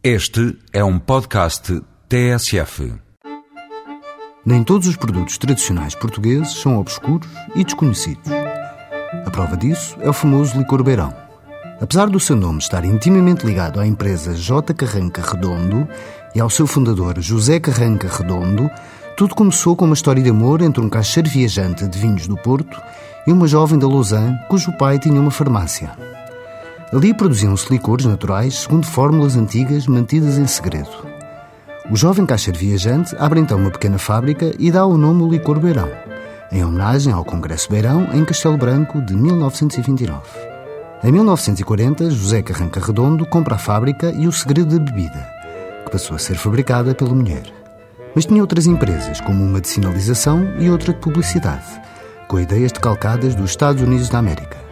Este é um podcast TSF. Nem todos os produtos tradicionais portugueses são obscuros e desconhecidos. A prova disso é o famoso licor beirão. Apesar do seu nome estar intimamente ligado à empresa J. Carranca Redondo e ao seu fundador José Carranca Redondo, tudo começou com uma história de amor entre um caixeiro viajante de vinhos do Porto e uma jovem da Lausanne cujo pai tinha uma farmácia. Ali produziam-se licores naturais segundo fórmulas antigas mantidas em segredo. O jovem caixeiro viajante abre então uma pequena fábrica e dá o nome ao licor Beirão, em homenagem ao Congresso Beirão em Castelo Branco de 1929. Em 1940, José Carranca Redondo compra a fábrica e o segredo da bebida, que passou a ser fabricada pela mulher. Mas tinha outras empresas, como uma de sinalização e outra de publicidade, com ideias decalcadas dos Estados Unidos da América.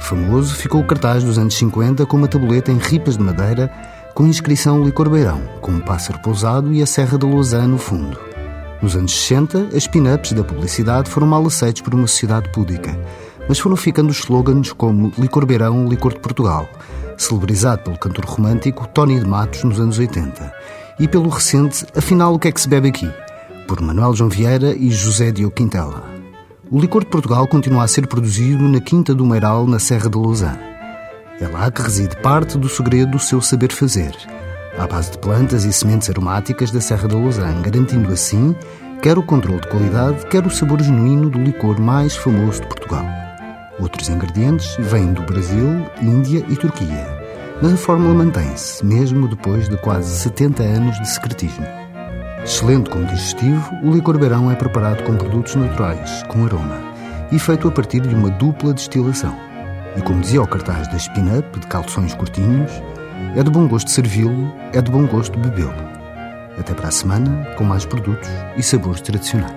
Famoso ficou o cartaz dos anos 50 com uma tabuleta em ripas de madeira com inscrição Licor Beirão, com um pássaro pousado e a Serra da Lausanne no fundo. Nos anos 60, as pin-ups da publicidade foram mal aceitos por uma sociedade pública, mas foram ficando slogans como Licor Beirão, Licor de Portugal, celebrizado pelo cantor romântico Tony de Matos nos anos 80, e pelo recente Afinal o que é que se bebe aqui, por Manuel João Vieira e José Diogo Quintela. O licor de Portugal continua a ser produzido na Quinta do Meiral, na Serra de Lausanne. É lá que reside parte do segredo do seu saber fazer, à base de plantas e sementes aromáticas da Serra de Lausanne, garantindo assim quer o controle de qualidade, quer o sabor genuíno do licor mais famoso de Portugal. Outros ingredientes vêm do Brasil, Índia e Turquia, mas a fórmula mantém-se, mesmo depois de quase 70 anos de secretismo. Excelente como digestivo, o licor beirão é preparado com produtos naturais, com aroma, e feito a partir de uma dupla destilação. E como dizia o cartaz da Spin-Up, de calções curtinhos, é de bom gosto servi-lo, é de bom gosto bebê-lo. Até para a semana, com mais produtos e sabores tradicionais.